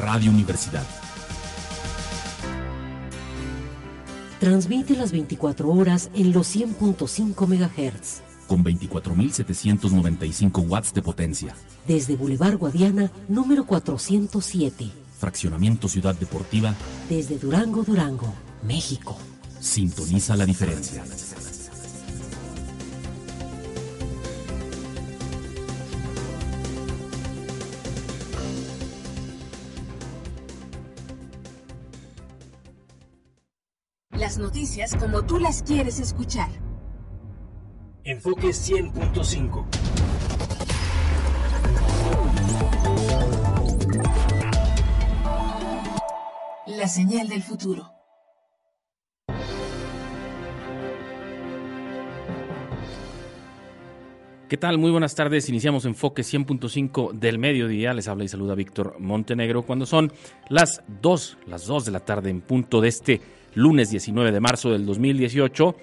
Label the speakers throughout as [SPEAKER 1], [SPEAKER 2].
[SPEAKER 1] Radio Universidad.
[SPEAKER 2] Transmite las 24 horas en los 100.5 MHz.
[SPEAKER 1] Con 24.795 watts de potencia.
[SPEAKER 2] Desde Boulevard Guadiana, número 407.
[SPEAKER 1] Fraccionamiento Ciudad Deportiva.
[SPEAKER 2] Desde Durango, Durango, México.
[SPEAKER 1] Sintoniza la diferencia.
[SPEAKER 3] Las noticias como tú las quieres escuchar.
[SPEAKER 4] Enfoque 100.5.
[SPEAKER 3] La señal del futuro.
[SPEAKER 5] ¿Qué tal? Muy buenas tardes. Iniciamos Enfoque 100.5 del mediodía. Les habla y saluda Víctor Montenegro cuando son las 2, las 2 de la tarde en punto de este lunes 19 de marzo del 2018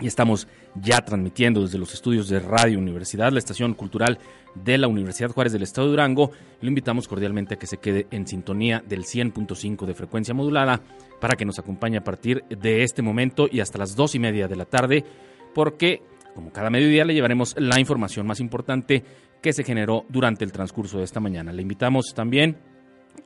[SPEAKER 5] y estamos ya transmitiendo desde los estudios de Radio Universidad, la estación cultural de la Universidad Juárez del Estado de Durango. Lo invitamos cordialmente a que se quede en sintonía del 100.5 de frecuencia modulada para que nos acompañe a partir de este momento y hasta las dos y media de la tarde, porque como cada mediodía le llevaremos la información más importante que se generó durante el transcurso de esta mañana. Le invitamos también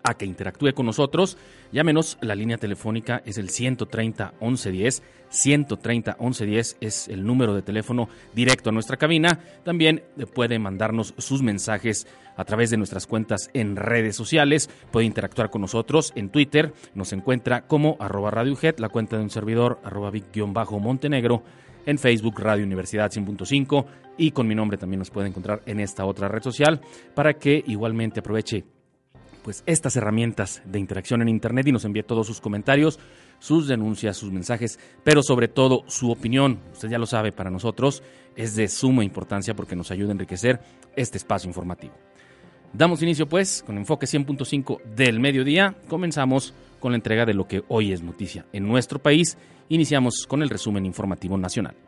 [SPEAKER 5] a que interactúe con nosotros. Llámenos, la línea telefónica es el 130 1110. 130 1110 es el número de teléfono directo a nuestra cabina. También puede mandarnos sus mensajes a través de nuestras cuentas en redes sociales. Puede interactuar con nosotros en Twitter. Nos encuentra como arroba la cuenta de un servidor arroba vic-montenegro en Facebook Radio Universidad 100.5 y con mi nombre también nos puede encontrar en esta otra red social para que igualmente aproveche pues estas herramientas de interacción en internet y nos envíe todos sus comentarios, sus denuncias, sus mensajes, pero sobre todo su opinión. Usted ya lo sabe, para nosotros es de suma importancia porque nos ayuda a enriquecer este espacio informativo. Damos inicio pues con enfoque 100.5 del mediodía. Comenzamos con la entrega de lo que hoy es noticia en nuestro país. Iniciamos con el resumen informativo nacional.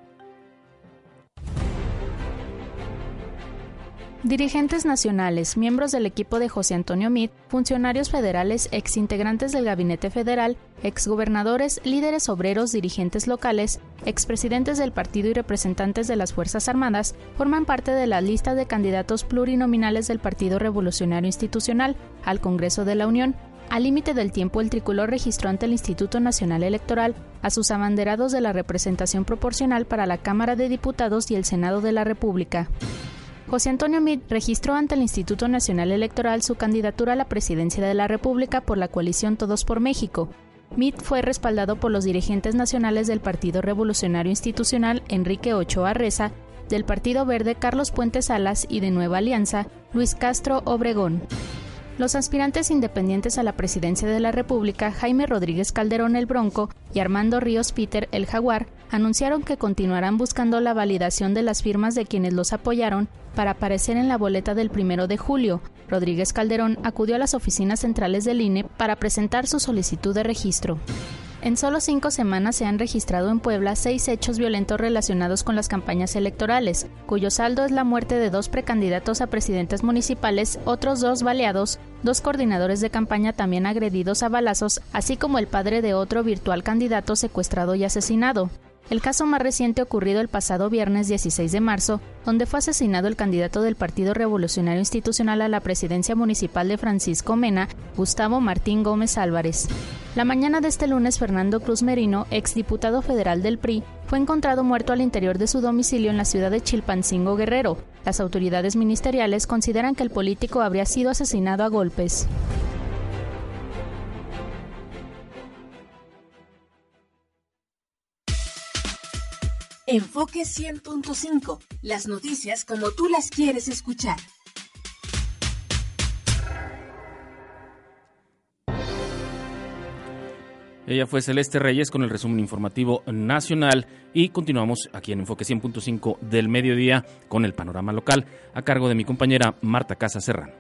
[SPEAKER 6] Dirigentes nacionales, miembros del equipo de José Antonio Meade, funcionarios federales, exintegrantes del Gabinete Federal, exgobernadores, líderes obreros, dirigentes locales, expresidentes del partido y representantes de las Fuerzas Armadas forman parte de la lista de candidatos plurinominales del Partido Revolucionario Institucional al Congreso de la Unión. Al límite del tiempo, el tricolor registró ante el Instituto Nacional Electoral a sus abanderados de la representación proporcional para la Cámara de Diputados y el Senado de la República. José Antonio Meade registró ante el Instituto Nacional Electoral su candidatura a la presidencia de la República por la coalición Todos por México. Meade fue respaldado por los dirigentes nacionales del Partido Revolucionario Institucional Enrique Ochoa Reza, del Partido Verde Carlos Puente Salas y de Nueva Alianza Luis Castro Obregón. Los aspirantes independientes a la presidencia de la República, Jaime Rodríguez Calderón el Bronco y Armando Ríos Peter el Jaguar, anunciaron que continuarán buscando la validación de las firmas de quienes los apoyaron para aparecer en la boleta del primero de julio. Rodríguez Calderón acudió a las oficinas centrales del INE para presentar su solicitud de registro. En solo cinco semanas se han registrado en Puebla seis hechos violentos relacionados con las campañas electorales, cuyo saldo es la muerte de dos precandidatos a presidentes municipales, otros dos baleados, dos coordinadores de campaña también agredidos a balazos, así como el padre de otro virtual candidato secuestrado y asesinado. El caso más reciente ocurrido el pasado viernes 16 de marzo, donde fue asesinado el candidato del Partido Revolucionario Institucional a la presidencia municipal de Francisco Mena, Gustavo Martín Gómez Álvarez. La mañana de este lunes, Fernando Cruz Merino, exdiputado federal del PRI, fue encontrado muerto al interior de su domicilio en la ciudad de Chilpancingo Guerrero. Las autoridades ministeriales consideran que el político habría sido asesinado a golpes.
[SPEAKER 3] Enfoque 100.5. Las noticias como tú las quieres escuchar.
[SPEAKER 5] Ella fue Celeste Reyes con el resumen informativo nacional y continuamos aquí en Enfoque 100.5 del mediodía con el panorama local a cargo de mi compañera Marta Casa Serrano.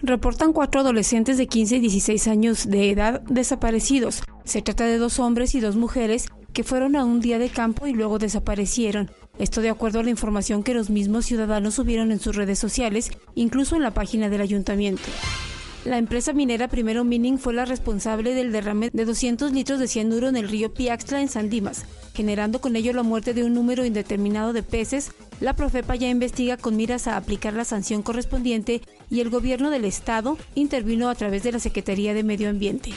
[SPEAKER 7] Reportan cuatro adolescentes de 15 y 16 años de edad desaparecidos. Se trata de dos hombres y dos mujeres que fueron a un día de campo y luego desaparecieron. Esto de acuerdo a la información que los mismos ciudadanos subieron en sus redes sociales, incluso en la página del ayuntamiento. La empresa minera Primero Mining fue la responsable del derrame de 200 litros de cianuro en el río Piaxtla en San Dimas, generando con ello la muerte de un número indeterminado de peces. La Profepa ya investiga con miras a aplicar la sanción correspondiente y el gobierno del estado intervino a través de la Secretaría de Medio Ambiente.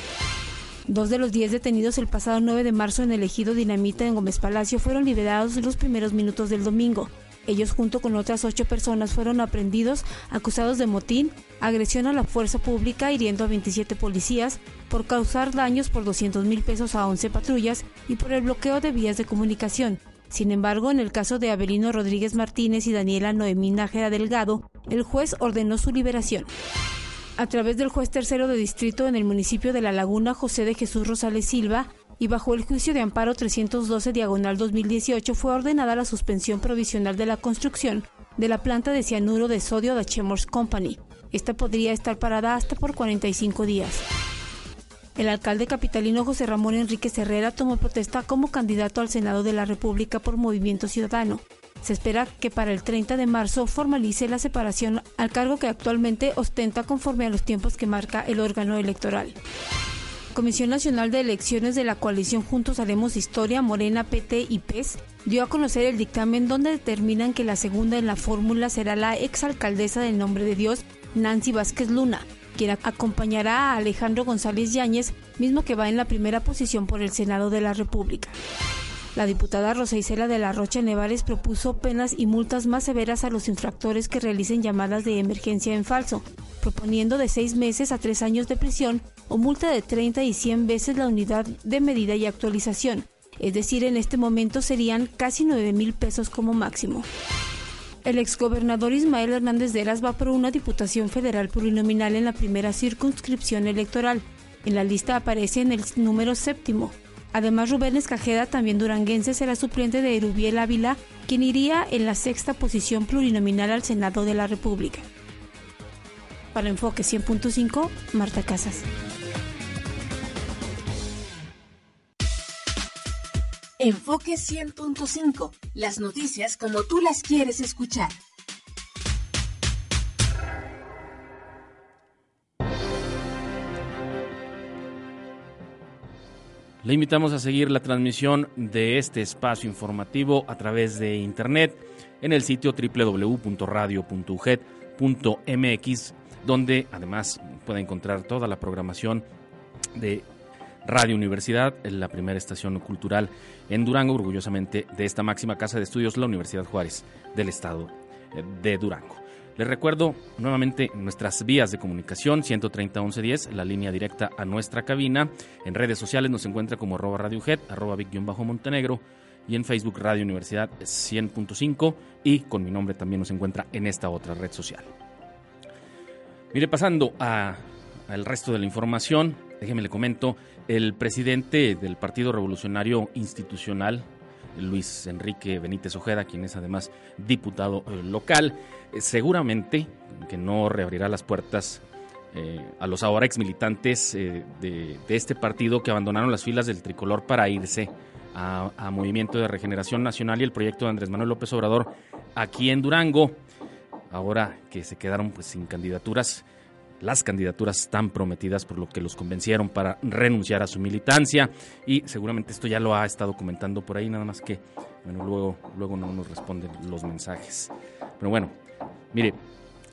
[SPEAKER 7] Dos de los diez detenidos el pasado 9 de marzo en el ejido Dinamita en Gómez Palacio fueron liberados en los primeros minutos del domingo. Ellos junto con otras ocho personas fueron aprendidos acusados de motín, agresión a la fuerza pública hiriendo a 27 policías, por causar daños por 200 mil pesos a 11 patrullas y por el bloqueo de vías de comunicación. Sin embargo, en el caso de Abelino Rodríguez Martínez y Daniela Noemí Nájera Delgado, el juez ordenó su liberación a través del juez tercero de distrito en el municipio de La Laguna, José de Jesús Rosales Silva, y bajo el juicio de amparo 312 diagonal 2018 fue ordenada la suspensión provisional de la construcción de la planta de cianuro de sodio de Chemors Company. Esta podría estar parada hasta por 45 días. El alcalde capitalino José Ramón Enrique Herrera tomó protesta como candidato al Senado de la República por Movimiento Ciudadano. Se espera que para el 30 de marzo formalice la separación al cargo que actualmente ostenta conforme a los tiempos que marca el órgano electoral. Comisión Nacional de Elecciones de la coalición Juntos Haremos Historia, Morena, PT y PES dio a conocer el dictamen donde determinan que la segunda en la fórmula será la exalcaldesa del Nombre de Dios, Nancy Vázquez Luna, quien acompañará a Alejandro González Yáñez, mismo que va en la primera posición por el Senado de la República. La diputada Rosa Isela de la Rocha Nevares propuso penas y multas más severas a los infractores que realicen llamadas de emergencia en falso, proponiendo de seis meses a tres años de prisión o multa de 30 y 100 veces la unidad de medida y actualización. Es decir, en este momento serían casi 9 mil pesos como máximo. El exgobernador Ismael Hernández de Eras va por una diputación federal plurinominal en la primera circunscripción electoral. En la lista aparece en el número séptimo. Además, Rubén Escajeda, también duranguense, será suplente de Erubiel Ávila, quien iría en la sexta posición plurinominal al Senado de la República. Para Enfoque 100.5, Marta Casas.
[SPEAKER 3] Enfoque 100.5, las noticias como tú las quieres escuchar.
[SPEAKER 5] Le invitamos a seguir la transmisión de este espacio informativo a través de internet en el sitio www.radio.uget.mx, donde además puede encontrar toda la programación de Radio Universidad, la primera estación cultural en Durango, orgullosamente de esta máxima casa de estudios, la Universidad Juárez del Estado de Durango. Les recuerdo nuevamente nuestras vías de comunicación, 130 1110, la línea directa a nuestra cabina. En redes sociales nos encuentra como arroba radiojet, arroba Montenegro y en Facebook Radio Universidad 100.5 y con mi nombre también nos encuentra en esta otra red social. Mire, pasando al resto de la información, déjeme le comento, el presidente del Partido Revolucionario Institucional, Luis Enrique Benítez Ojeda, quien es además diputado eh, local. Eh, seguramente que no reabrirá las puertas eh, a los ahora ex militantes de, este partido que abandonaron las filas del tricolor para irse a, a, Movimiento de Regeneración Nacional y el proyecto de Andrés Manuel López Obrador aquí en Durango. Ahora que se quedaron pues sin candidaturas, las candidaturas están prometidas por lo que los convencieron para renunciar a su militancia y seguramente esto ya lo ha estado comentando por ahí, nada más que bueno, luego, luego no nos responden los mensajes. Pero bueno, mire,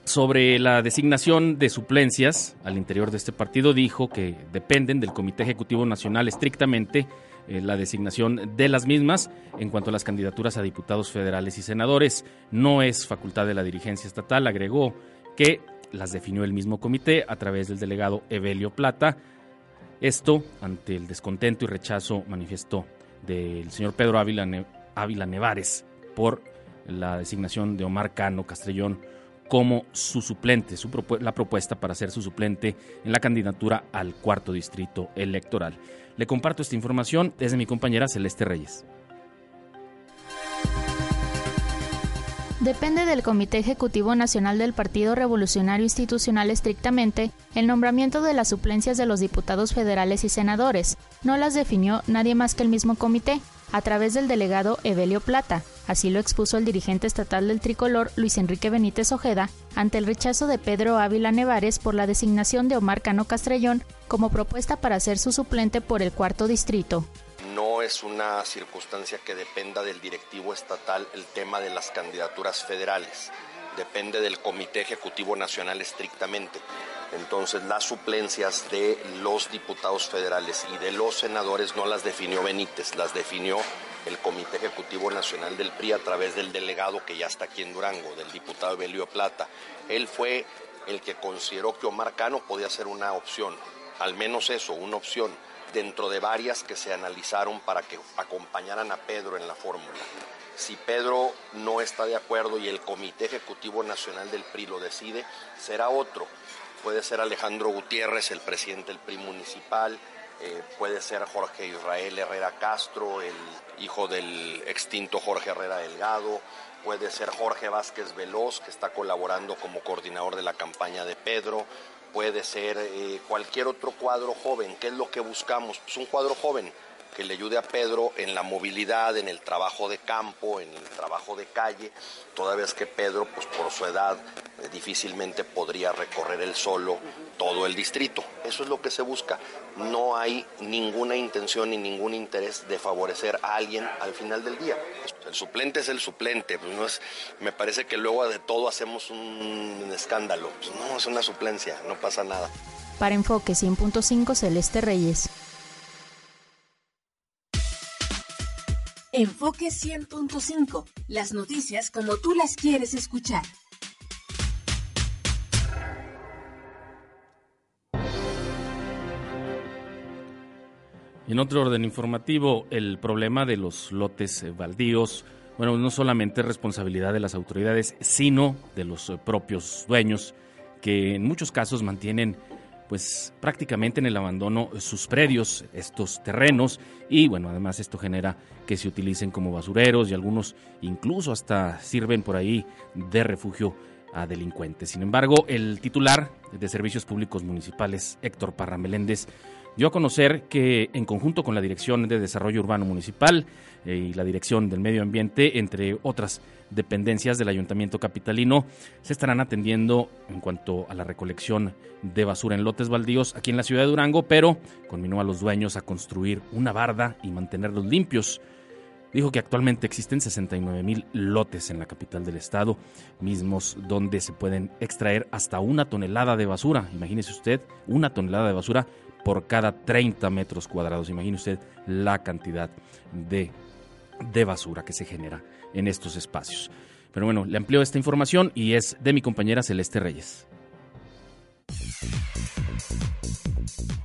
[SPEAKER 5] sobre la designación de suplencias al interior de este partido dijo que dependen del Comité Ejecutivo Nacional estrictamente eh, la designación de las mismas en cuanto a las candidaturas a diputados federales y senadores. No es facultad de la dirigencia estatal, agregó que las definió el mismo comité a través del delegado Evelio Plata. Esto ante el descontento y rechazo manifestó del señor Pedro Ávila, Ávila Nevares por la designación de Omar Cano Castrellón como su suplente, su la propuesta para ser su suplente en la candidatura al cuarto distrito electoral. Le comparto esta información desde mi compañera Celeste Reyes.
[SPEAKER 6] Depende del Comité Ejecutivo Nacional del Partido Revolucionario Institucional estrictamente el nombramiento de las suplencias de los diputados federales y senadores. No las definió nadie más que el mismo comité, a través del delegado Evelio Plata. Así lo expuso el dirigente estatal del tricolor, Luis Enrique Benítez Ojeda, ante el rechazo de Pedro Ávila Nevares por la designación de Omar Cano Castrellón como propuesta para ser su suplente por el cuarto distrito.
[SPEAKER 8] No es una circunstancia que dependa del directivo estatal el tema de las candidaturas federales, depende del Comité Ejecutivo Nacional estrictamente. Entonces las suplencias de los diputados federales y de los senadores no las definió Benítez, las definió el Comité Ejecutivo Nacional del PRI a través del delegado que ya está aquí en Durango, del diputado Belio Plata. Él fue el que consideró que Omar Cano podía ser una opción, al menos eso, una opción, dentro de varias que se analizaron para que acompañaran a Pedro en la fórmula. Si Pedro no está de acuerdo y el Comité Ejecutivo Nacional del PRI lo decide, será otro. Puede ser Alejandro Gutiérrez, el presidente del PRI municipal, eh, puede ser Jorge Israel Herrera Castro, el hijo del extinto Jorge Herrera Delgado, puede ser Jorge Vázquez Veloz, que está colaborando como coordinador de la campaña de Pedro, puede ser eh, cualquier otro cuadro joven. ¿Qué es lo que buscamos? Pues un cuadro joven que le ayude a Pedro en la movilidad, en el trabajo de campo, en el trabajo de calle, toda vez que Pedro, pues por su edad, eh, difícilmente podría recorrer él solo todo el distrito. Eso es lo que se busca. No hay ninguna intención ni ningún interés de favorecer a alguien al final del día. El suplente es el suplente, pues no es, me parece que luego de todo hacemos un escándalo. Pues no, es una suplencia, no pasa nada.
[SPEAKER 6] Para Enfoque 100.5 Celeste Reyes.
[SPEAKER 3] Enfoque 100.5. Las noticias como tú las quieres escuchar.
[SPEAKER 5] En otro orden informativo, el problema de los lotes baldíos, bueno, no solamente es responsabilidad de las autoridades, sino de los propios dueños, que en muchos casos mantienen pues prácticamente en el abandono sus predios, estos terrenos, y bueno, además esto genera que se utilicen como basureros y algunos incluso hasta sirven por ahí de refugio a delincuentes. Sin embargo, el titular de Servicios Públicos Municipales, Héctor Parra Meléndez, dio a conocer que en conjunto con la Dirección de Desarrollo Urbano Municipal eh, y la Dirección del Medio Ambiente, entre otras dependencias del Ayuntamiento Capitalino, se estarán atendiendo en cuanto a la recolección de basura en lotes baldíos aquí en la ciudad de Durango, pero conminó a los dueños a construir una barda y mantenerlos limpios. Dijo que actualmente existen 69 mil lotes en la capital del estado, mismos donde se pueden extraer hasta una tonelada de basura. Imagínese usted, una tonelada de basura por cada 30 metros cuadrados. Imagine usted la cantidad de, de basura que se genera en estos espacios. Pero bueno, le amplio esta información y es de mi compañera Celeste Reyes.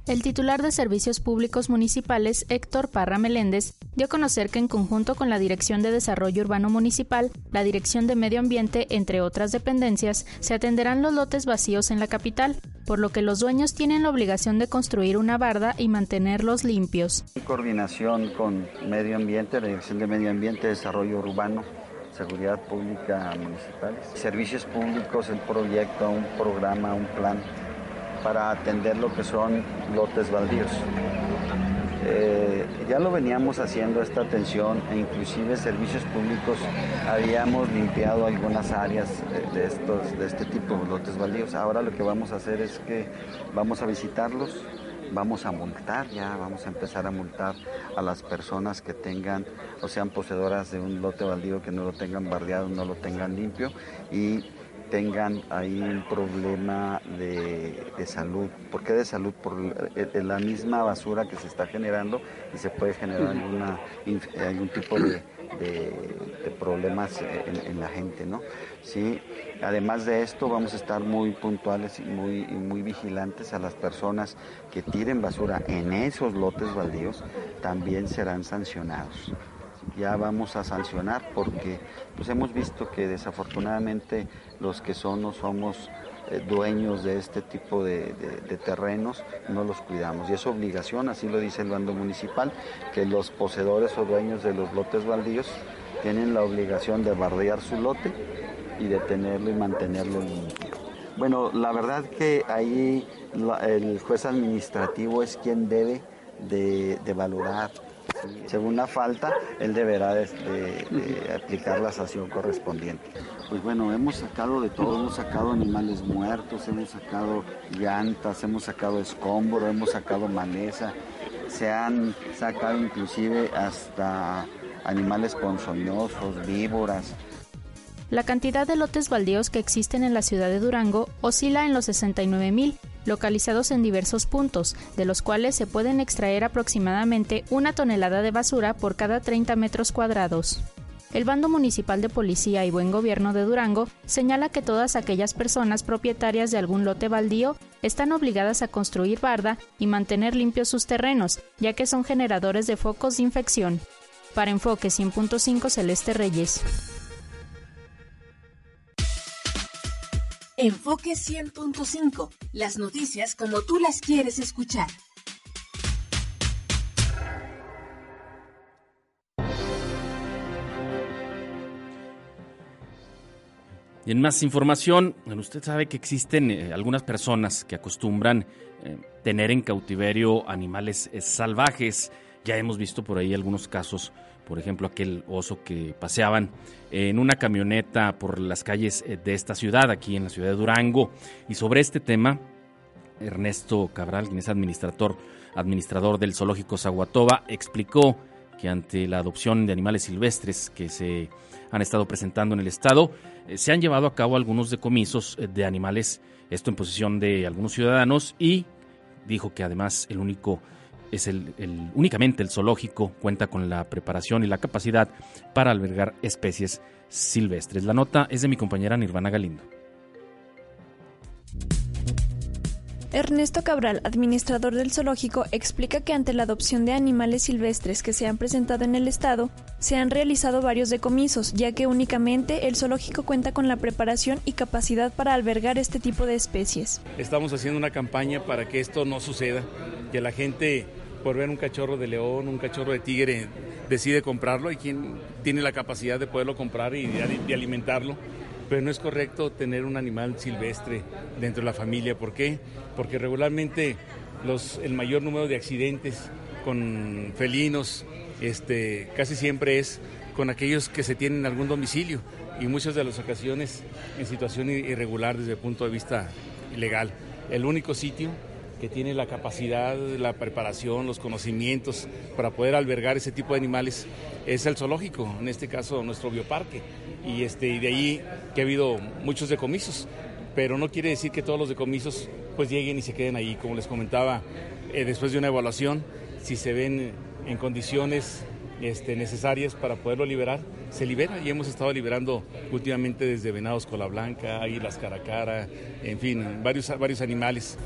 [SPEAKER 6] El titular de Servicios Públicos Municipales, Héctor Parra Meléndez, dio a conocer que en conjunto con la Dirección de Desarrollo Urbano Municipal, la Dirección de Medio Ambiente, entre otras dependencias, se atenderán los lotes vacíos en la capital, por lo que los dueños tienen la obligación de construir una barda y mantenerlos limpios.
[SPEAKER 9] En coordinación con Medio Ambiente, la Dirección de Medio Ambiente, Desarrollo Urbano, Seguridad Pública Municipal, Servicios Públicos, el proyecto, un programa, un plan para atender lo que son lotes baldíos. Eh, ya lo veníamos haciendo esta atención e inclusive servicios públicos habíamos limpiado algunas áreas de, estos, de este tipo de lotes baldíos. Ahora lo que vamos a hacer es que vamos a visitarlos, vamos a multar ya, vamos a empezar a multar a las personas que tengan o sean poseedoras de un lote baldío que no lo tengan bardeado, no lo tengan limpio y tengan ahí un problema de, salud. ¿Por qué de salud? Por la misma basura que se está generando y se puede generar alguna, algún tipo de, problemas en, la gente, ¿no? Sí, además de esto vamos a estar muy puntuales y muy, muy vigilantes a las personas que tiren basura en esos lotes baldíos, también serán sancionados ya vamos a sancionar porque pues hemos visto que desafortunadamente los que son no somos eh, dueños de este tipo de, terrenos no los cuidamos y es obligación, así lo dice el bando municipal, que los poseedores o dueños de los lotes baldíos tienen la obligación de bardear su lote y de tenerlo y mantenerlo limpio. Bueno, la verdad que ahí el juez administrativo es quien debe de, de valorar Según la falta, él deberá de, aplicar la sanción correspondiente. Pues bueno, hemos sacado de todo, hemos sacado animales muertos, hemos sacado llantas, hemos sacado escombro, hemos sacado maleza, se han sacado inclusive hasta animales ponzoñosos, víboras.
[SPEAKER 6] La cantidad de lotes baldíos que existen en la ciudad de Durango oscila en los 69 mil, localizados en diversos puntos, de los cuales se pueden extraer aproximadamente una tonelada de basura por cada 30 metros cuadrados. El Bando Municipal de Policía y Buen Gobierno de Durango señala que todas aquellas personas propietarias de algún lote baldío están obligadas a construir barda y mantener limpios sus terrenos, ya que son generadores de focos de infección. Para Enfoque 100.5 Celeste Reyes.
[SPEAKER 3] Enfoque 100.5. Las noticias como tú las quieres escuchar.
[SPEAKER 5] Y en más información, usted sabe que existen eh, algunas personas que acostumbran eh, tener en cautiverio animales eh, salvajes. Ya hemos visto por ahí algunos casos, por ejemplo, aquel oso que paseaban en una camioneta por las calles de esta ciudad, aquí en la ciudad de Durango. Y sobre este tema, Ernesto Cabral, quien es administrador, administrador del zoológico Zaguatoba, explicó que ante la adopción de animales silvestres que se han estado presentando en el Estado, eh, se han llevado a cabo algunos decomisos eh, de animales, esto en posición de algunos ciudadanos, y dijo que además el único es el, únicamente el zoológico cuenta con la preparación y la capacidad para albergar especies silvestres. La nota es de mi compañera Nirvana Galindo.
[SPEAKER 10] Ernesto Cabral, administrador del zoológico, explica que ante la adopción de animales silvestres que se han presentado en el estado, se han realizado varios decomisos, ya que únicamente el zoológico cuenta con la preparación y capacidad para albergar este tipo de especies.
[SPEAKER 11] Estamos haciendo una campaña para que esto no suceda, que la gente por ver un cachorro de león, un cachorro de tigre, decide comprarlo y quien tiene la capacidad de poderlo comprar y de alimentarlo pero no es correcto tener un animal silvestre dentro de la familia. ¿Por qué? Porque regularmente el mayor número de accidentes con felinos este, casi siempre es con aquellos que se tienen en algún domicilio y muchas de las ocasiones en situación irregular desde el punto de vista ilegal. El único sitio que tiene la capacidad, la preparación, los conocimientos para poder albergar ese tipo de animales es el zoológico, en este caso nuestro bioparque. Y, este, y de ahí que ha habido muchos decomisos, pero no quiere decir que todos los decomisos pues lleguen y se queden ahí. Como les comentaba, eh, después de una evaluación, si se ven en condiciones este, necesarias para poderlo liberar, se libera y hemos estado liberando últimamente desde venados cola blanca, águilas cara a cara, en fin, varios, varios animales.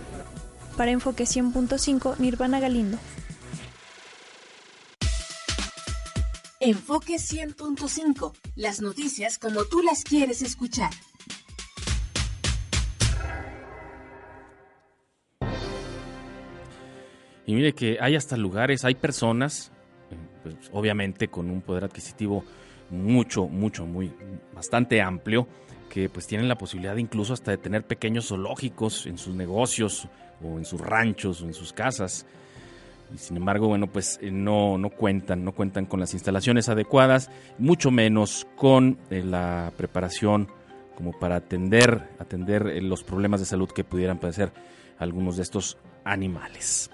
[SPEAKER 10] Para Enfoque 100.5, Nirvana Galindo.
[SPEAKER 3] Enfoque 100.5. Las noticias como tú las quieres escuchar.
[SPEAKER 5] Y mire que hay hasta lugares, hay personas, eh, pues, obviamente con un poder adquisitivo mucho, mucho, muy, bastante amplio, que pues tienen la posibilidad incluso hasta de tener pequeños zoológicos en sus negocios o en sus ranchos o en sus casas. Y sin embargo, bueno, pues eh, no, no cuentan, no cuentan con las instalaciones adecuadas, mucho menos con eh, la preparación como para atender, atender eh, los problemas de salud que pudieran padecer algunos de estos animales.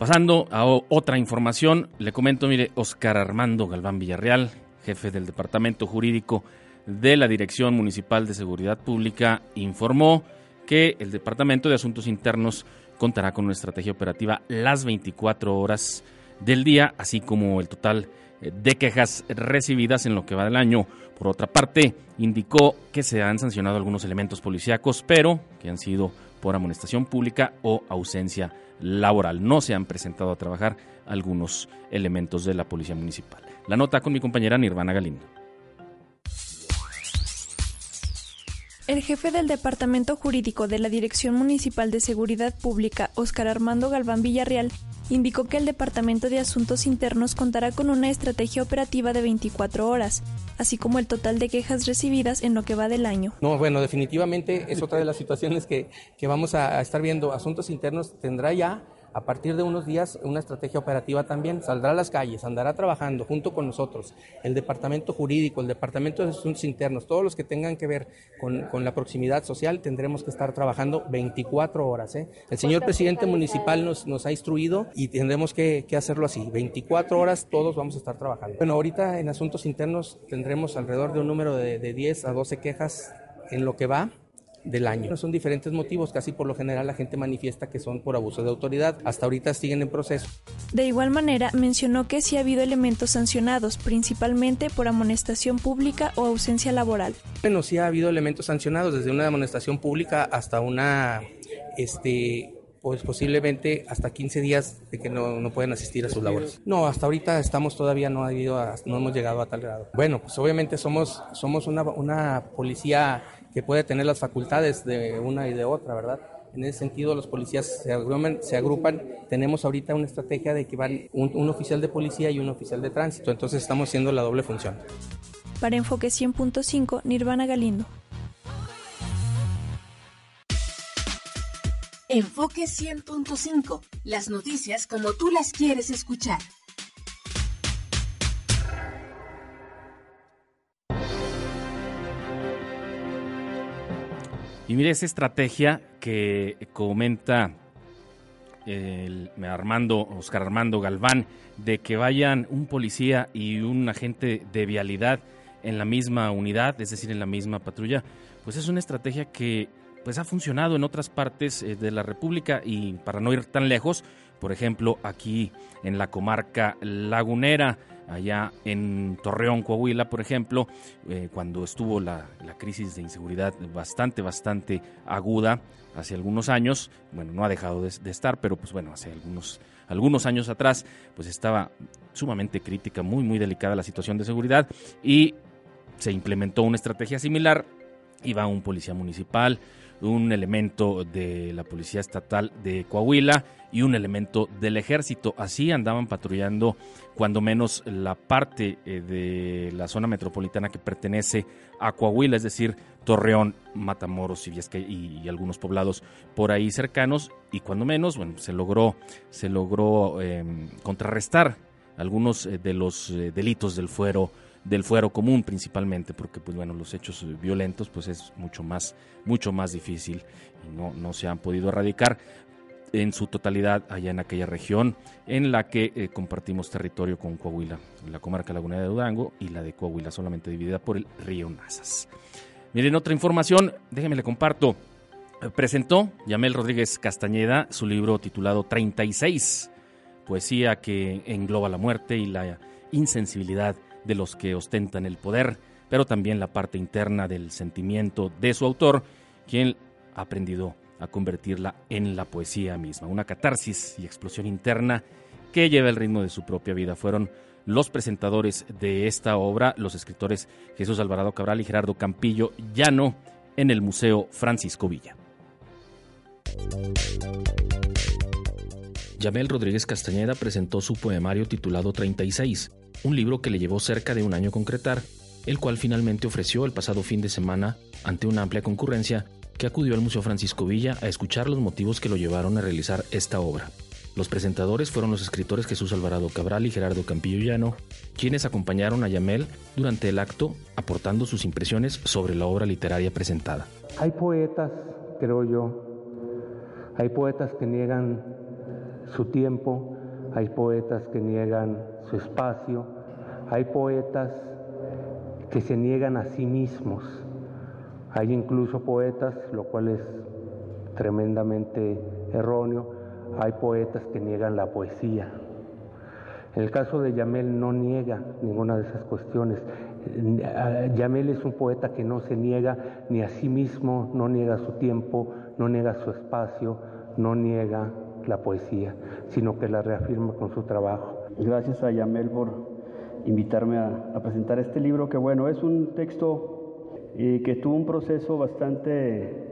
[SPEAKER 5] Pasando a otra información, le comento, mire, Oscar Armando Galván Villarreal, jefe del Departamento Jurídico de la Dirección Municipal de Seguridad Pública, informó que el Departamento de Asuntos Internos contará con una estrategia operativa las 24 horas del día, así como el total eh, de quejas recibidas en lo que va del año. Por otra parte, indicó que se han sancionado algunos elementos policíacos, pero que han sido por amonestación pública o ausencia laboral. No se han presentado a trabajar algunos elementos de la Policía Municipal. La nota con mi compañera Nirvana Galindo.
[SPEAKER 10] El jefe del Departamento Jurídico de la Dirección Municipal de Seguridad Pública, Óscar Armando Galván Villarreal, indicó que el Departamento de Asuntos Internos contará con una estrategia operativa de 24 horas, así como el total de quejas recibidas en lo que va del año.
[SPEAKER 12] No, bueno, definitivamente es otra de las situaciones que, que vamos a estar viendo. Asuntos Internos tendrá ya a partir de unos días una estrategia operativa también. Saldrá a las calles, andará trabajando junto con nosotros, el departamento jurídico, el departamento de asuntos internos, todos los que tengan que ver con, con la proximidad social, tendremos que estar trabajando 24 horas. ¿eh? El señor presidente municipal nos, nos ha instruido y tendremos que, que hacerlo así. 24 horas todos vamos a estar trabajando. Bueno, ahorita en asuntos internos tendremos alrededor de un número de, de 10 a 12 quejas en lo que va del año. Son diferentes motivos, casi por lo general la gente manifiesta que son por abuso de autoridad. Hasta ahorita siguen en proceso.
[SPEAKER 10] De igual manera, mencionó que sí ha habido elementos sancionados, principalmente por amonestación pública o ausencia laboral.
[SPEAKER 12] Bueno, sí ha habido elementos sancionados, desde una amonestación pública hasta una, este, pues posiblemente hasta 15 días de que no, no, pueden asistir a sus labores. No, hasta ahorita estamos todavía, no, ha habido a, no hemos llegado a tal grado. Bueno, pues obviamente somos, somos una, una policía que puede tener las facultades de una y de otra, ¿verdad? En ese sentido, los policías se agrupan, se agrupan. Tenemos ahorita una estrategia de que van un, un, oficial de policía y un oficial de tránsito, entonces estamos haciendo la doble función.
[SPEAKER 10] Para Enfoque 100.5, Nirvana Galindo.
[SPEAKER 3] Enfoque 100.5, las noticias como tú las quieres escuchar.
[SPEAKER 5] Y mire esa estrategia que comenta el Armando, Oscar Armando Galván, de que vayan un policía y un agente de vialidad en la misma unidad, es decir, en la misma patrulla, pues es una estrategia que pues ha funcionado en otras partes eh, de la República. Y para no ir tan lejos, por ejemplo, aquí en la comarca lagunera, allá en Torreón, Coahuila, por ejemplo, eh, cuando estuvo la, crisis de inseguridad bastante, bastante aguda hace algunos años, bueno, no ha dejado de, de, estar, pero pues bueno, hace algunos, algunos años atrás, pues estaba sumamente crítica, muy, muy delicada la situación de seguridad y se implementó una estrategia similar, iba un policía municipal, un elemento de la Policía Estatal de Coahuila y un elemento del ejército. Así andaban patrullando cuando menos la parte eh, de la zona metropolitana que pertenece a Coahuila, es decir, Torreón, Matamoros y, y, algunos poblados por ahí cercanos y cuando menos, bueno, se logró, se logró eh, contrarrestar algunos eh, de los eh, delitos del fuero del fuero común principalmente, porque pues bueno, los hechos violentos pues es mucho más, mucho más difícil y no, no se han podido erradicar en su totalidad allá en aquella región en la que eh, compartimos territorio con Coahuila, la comarca lagunera de Durango y la de Coahuila solamente dividida por el río Nazas. Miren, otra información, déjenme le comparto. Presentó Yamel Rodríguez Castañeda su libro titulado 36, poesía que engloba la muerte y la insensibilidad de los que ostentan el poder, pero también la parte interna del sentimiento de su autor, quien ha aprendido a convertirla en la poesía misma, una catarsis y explosión interna que lleva el ritmo de su propia vida. Fueron los presentadores de esta obra, los escritores Jesús Alvarado Cabral y Gerardo Campillo Llano, en el Museo Francisco Villa. Yamel Rodríguez Castañeda presentó su poemario titulado 36, un libro que le llevó cerca de un año concretar, el cual finalmente ofreció el pasado fin de semana ante una amplia concurrencia que acudió al Museo Francisco Villa a escuchar los motivos que lo llevaron a realizar esta obra. Los presentadores fueron los escritores Jesús Alvarado Cabral y Gerardo Campillo Llano, quienes acompañaron a Yamel durante el acto aportando sus impresiones sobre la obra literaria presentada.
[SPEAKER 13] Hay poetas, creo yo, hay poetas que niegan su tiempo, hay poetas que niegan su espacio, hay poetas que se niegan a sí mismos, hay incluso poetas, lo cual es tremendamente erróneo, hay poetas que niegan la poesía. El caso de Yamel no niega ninguna de esas cuestiones. Yamel es un poeta que no se niega ni a sí mismo, no niega su tiempo, no niega su espacio, no niega la poesía, sino que la reafirma con su trabajo.
[SPEAKER 14] Gracias a Yamel por invitarme a, presentar este libro, que bueno, es un texto eh, que tuvo un proceso bastante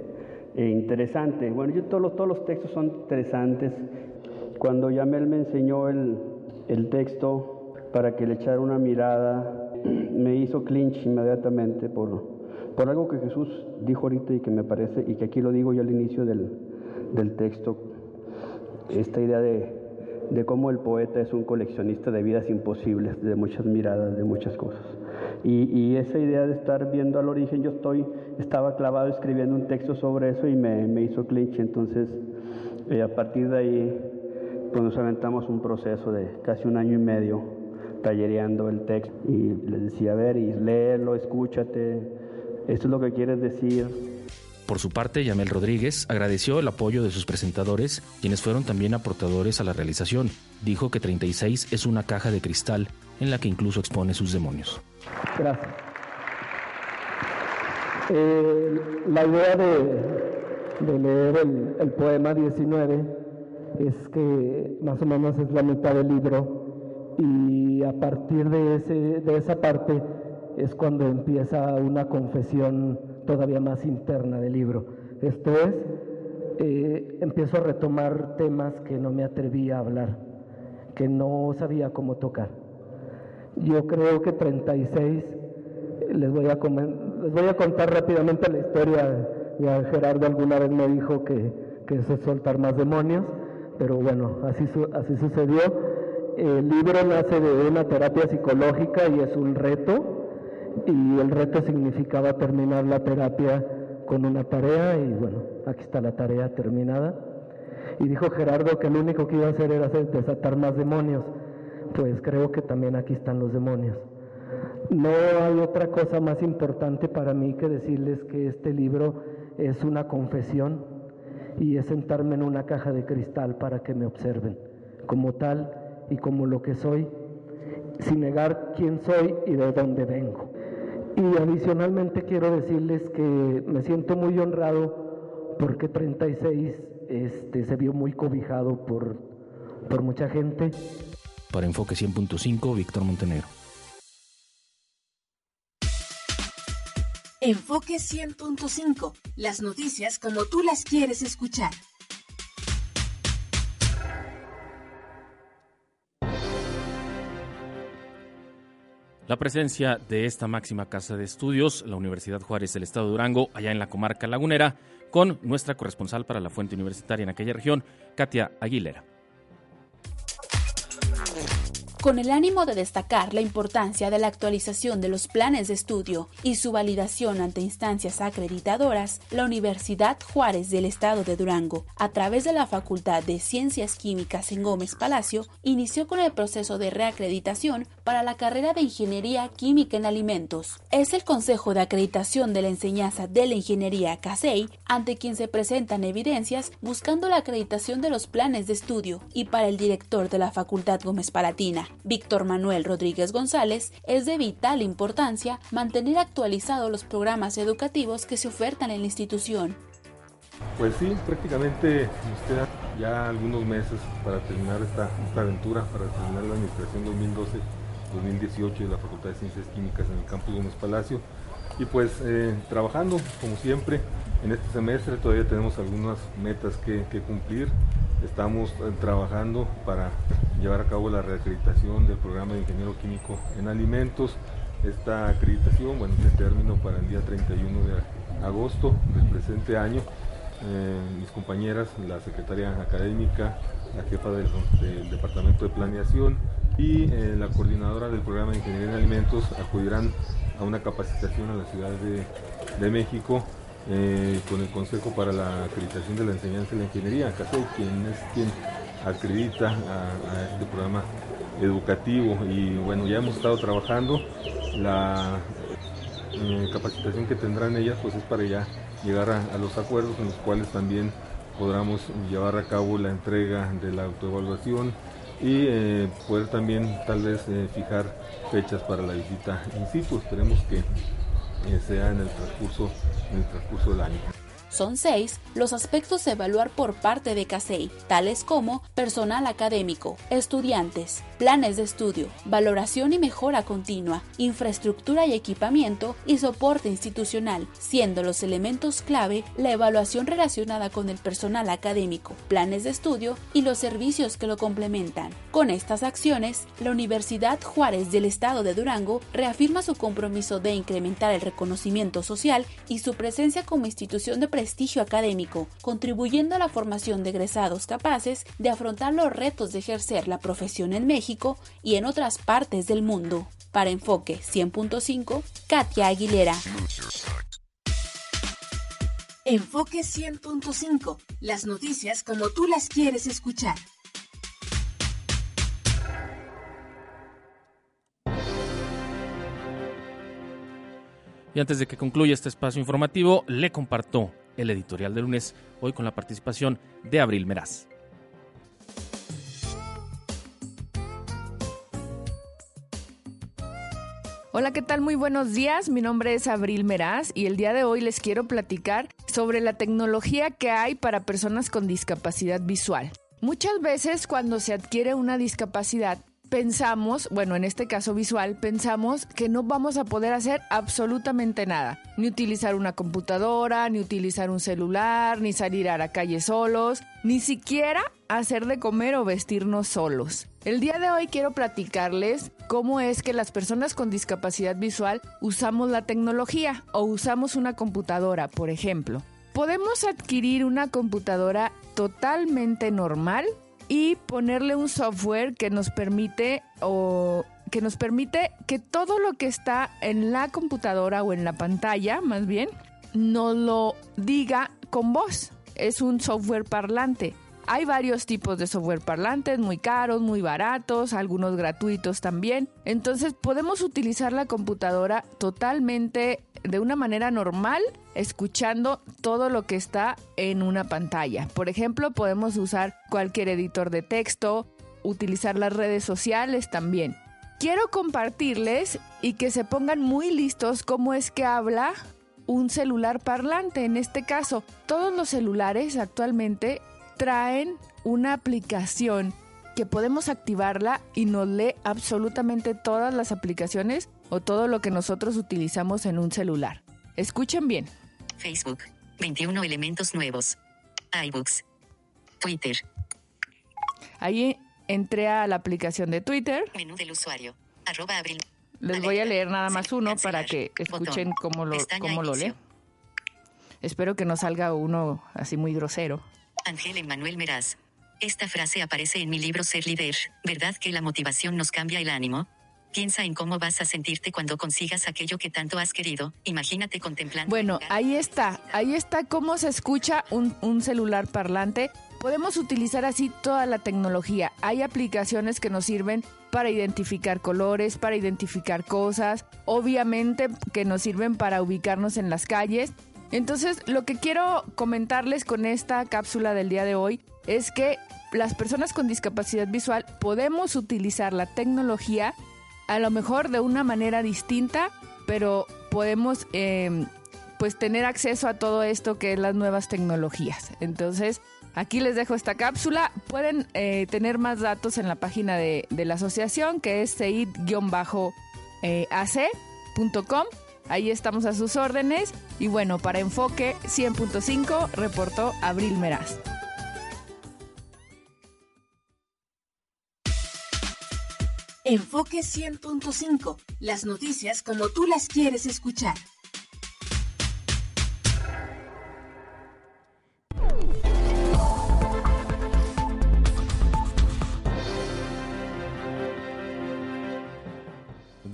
[SPEAKER 14] eh, interesante. Bueno, yo todos los, todos los textos son interesantes. Cuando Yamel me enseñó el, el texto para que le echara una mirada, me hizo clinch inmediatamente por, por algo que Jesús dijo ahorita y que me parece, y que aquí lo digo yo al inicio del, del texto. Esta idea de, de cómo el poeta es un coleccionista de vidas imposibles, de muchas miradas, de muchas cosas. Y, y, esa idea de estar viendo al origen, yo estoy, estaba clavado escribiendo un texto sobre eso y me, me hizo clinch, entonces eh, a partir de ahí pues nos aventamos un proceso de casi un año y medio tallereando el texto y les decía, a ver, y léelo, escúchate, esto es lo que quieres decir.
[SPEAKER 5] Por su parte, Yamel Rodríguez agradeció el apoyo de sus presentadores, quienes fueron también aportadores a la realización. Dijo que 36 es una caja de cristal en la que incluso expone sus demonios.
[SPEAKER 15] Gracias. Eh, la idea de, de leer el, el, poema 19 es que más o menos es la mitad del libro y a partir de, ese, de esa parte es cuando empieza una confesión todavía más interna del libro. Esto es, eh, empiezo a retomar temas que no me atrevía a hablar, que no sabía cómo tocar. Yo creo que 36, les voy a, les voy a contar rápidamente la historia. Ya Gerardo alguna vez me dijo que, que eso es soltar más demonios, pero bueno, así, así sucedió. El libro nace de una terapia psicológica y es un reto, y el reto significaba terminar la terapia con una tarea y bueno, aquí está la tarea terminada. Y dijo Gerardo que lo único que iba a hacer era desatar más demonios. Pues creo que también aquí están los demonios. No hay otra cosa más importante para mí que decirles que este libro es una confesión y es sentarme en una caja de cristal para que me observen como tal y como lo que soy, sin negar quién soy y de dónde vengo. Y adicionalmente quiero decirles que me siento muy honrado porque 36 este, se vio muy cobijado por, por mucha gente.
[SPEAKER 5] Para Enfoque 100.5, Víctor Montenegro.
[SPEAKER 3] Enfoque 100.5, las noticias como tú las quieres escuchar.
[SPEAKER 5] La presencia de esta máxima casa de estudios, la Universidad Juárez del Estado de Durango, allá en la comarca lagunera, con nuestra corresponsal para la fuente universitaria en aquella región, Katia Aguilera.
[SPEAKER 16] Con el ánimo de destacar la importancia de la actualización de los planes de estudio y su validación ante instancias acreditadoras, la Universidad Juárez del Estado de Durango, a través de la Facultad de Ciencias Químicas en Gómez Palacio, inició con el proceso de reacreditación para la carrera de Ingeniería Química en Alimentos. Es el Consejo de Acreditación de la Enseñanza de la Ingeniería CASEI ante quien se presentan evidencias buscando la acreditación de los planes de estudio y para el director de la Facultad Gómez Palatina, Víctor Manuel Rodríguez González, es de vital importancia mantener actualizados los programas educativos que se ofertan en la institución.
[SPEAKER 17] Pues sí, prácticamente nos quedan ya algunos meses para terminar esta, aventura, para terminar la administración 2012-2018 de la Facultad de Ciencias Químicas en el campus Gómez Palacio. Y pues eh, trabajando, como siempre, en este semestre todavía tenemos algunas metas que, que cumplir. Estamos eh, trabajando para llevar a cabo la reacreditación del programa de ingeniero químico en alimentos. Esta acreditación, bueno, tiene término para el día 31 de agosto del presente año. Eh, mis compañeras, la secretaria académica, la jefa del, del departamento de planeación y eh, la coordinadora del programa de ingeniería en alimentos acudirán a una capacitación a la Ciudad de, de México eh, con el Consejo para la Acreditación de la Enseñanza y la Ingeniería, CASEI, quien es quien acredita a, este programa educativo y bueno, ya hemos estado trabajando, la eh, capacitación que tendrán ellas pues es para ya llegar a, los acuerdos en los cuales también podamos llevar a cabo la entrega de la autoevaluación y eh, poder también tal vez eh, fijar fechas para la visita in situ. Esperemos que sea en el transcurso, en el transcurso del año.
[SPEAKER 16] Son seis los aspectos a evaluar por parte de CASEI, tales como personal académico, estudiantes, planes de estudio, valoración y mejora continua, infraestructura y equipamiento y soporte institucional, siendo los elementos clave la evaluación relacionada con el personal académico, planes de estudio y los servicios que lo complementan. Con estas acciones, la Universidad Juárez del Estado de Durango reafirma su compromiso de incrementar el reconocimiento social y su presencia como institución de prestigio académico, contribuyendo a la formación de egresados capaces de afrontar los retos de ejercer la profesión en México y en otras partes del mundo. Para Enfoque 100.5, Katia Aguilera.
[SPEAKER 3] Enfoque 100.5, las noticias como tú las quieres escuchar.
[SPEAKER 5] Y antes de que concluya este espacio informativo, le comparto el editorial de lunes, hoy con la participación de Abril Meraz.
[SPEAKER 18] Hola, ¿qué tal? Muy buenos días. Mi nombre es Abril Meraz y el día de hoy les quiero platicar sobre la tecnología que hay para personas con discapacidad visual. Muchas veces cuando se adquiere una discapacidad pensamos, bueno, en este caso visual, pensamos que no vamos a poder hacer absolutamente nada. Ni utilizar una computadora, ni utilizar un celular, ni salir a la calle solos, ni siquiera hacer de comer o vestirnos solos. El día de hoy quiero platicarles cómo es que las personas con discapacidad visual usamos la tecnología o usamos una computadora, por ejemplo. Podemos adquirir una computadora totalmente normal y ponerle un software que nos permite o que nos permite que todo lo que está en la computadora o en la pantalla, más bien, nos lo diga con voz. Es un software parlante. Hay varios tipos de software parlantes, muy caros, muy baratos, algunos gratuitos también. Entonces podemos utilizar la computadora totalmente de una manera normal, escuchando todo lo que está en una pantalla. Por ejemplo, podemos usar cualquier editor de texto, utilizar las redes sociales también. Quiero compartirles y que se pongan muy listos cómo es que habla un celular parlante. En este caso, todos los celulares actualmente traen una aplicación que podemos activarla y nos lee absolutamente todas las aplicaciones o todo lo que nosotros utilizamos en un celular. Escuchen bien.
[SPEAKER 19] Facebook, 21 elementos nuevos. iBooks, Twitter.
[SPEAKER 18] Ahí entré a la aplicación de Twitter.
[SPEAKER 19] Menú del usuario. Arroba abril.
[SPEAKER 18] Les voy a leer nada más uno para que escuchen cómo lo, cómo lo lee. Espero que no salga uno así muy grosero.
[SPEAKER 19] Ángel Emanuel Meraz. Esta frase aparece en mi libro Ser líder, ¿verdad que la motivación nos cambia el ánimo? Piensa en cómo vas a sentirte cuando consigas aquello que tanto has querido. Imagínate contemplando.
[SPEAKER 18] Bueno, ahí está. Ahí está cómo se escucha un, un, celular parlante. Podemos utilizar así toda la tecnología. Hay aplicaciones que nos sirven para identificar colores, para identificar cosas. Obviamente que nos sirven para ubicarnos en las calles. Entonces, lo que quiero comentarles con esta cápsula del día de hoy es que las personas con discapacidad visual podemos utilizar la tecnología a lo mejor de una manera distinta, pero podemos eh, pues tener acceso a todo esto que es las nuevas tecnologías. Entonces, aquí les dejo esta cápsula. Pueden eh, tener más datos en la página de, de la asociación que es seid-ac.com. Ahí estamos a sus órdenes. Y bueno, para Enfoque 100.5 reportó Abril Meraz.
[SPEAKER 3] Enfoque 100.5. Las noticias como tú las quieres escuchar.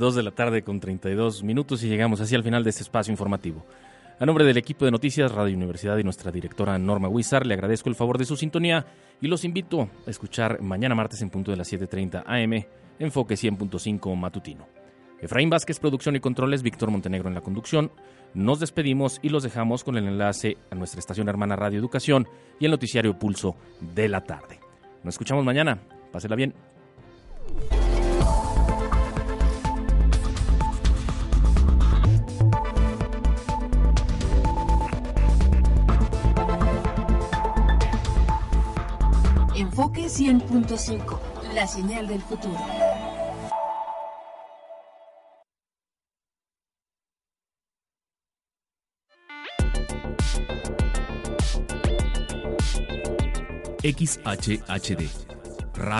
[SPEAKER 5] Dos de la tarde con 32 minutos y llegamos así al final de este espacio informativo. A nombre del equipo de noticias Radio Universidad y nuestra directora Norma Huizar, le agradezco el favor de su sintonía y los invito a escuchar mañana martes en punto de las 7.30 am Enfoque 100.5 matutino. Efraín Vázquez, producción y controles, Víctor Montenegro en la conducción. Nos despedimos y los dejamos con el enlace a nuestra estación hermana Radio Educación y el noticiario Pulso de la tarde. Nos escuchamos mañana. Pásela bien.
[SPEAKER 3] 100.5, la señal del futuro.
[SPEAKER 1] XHHD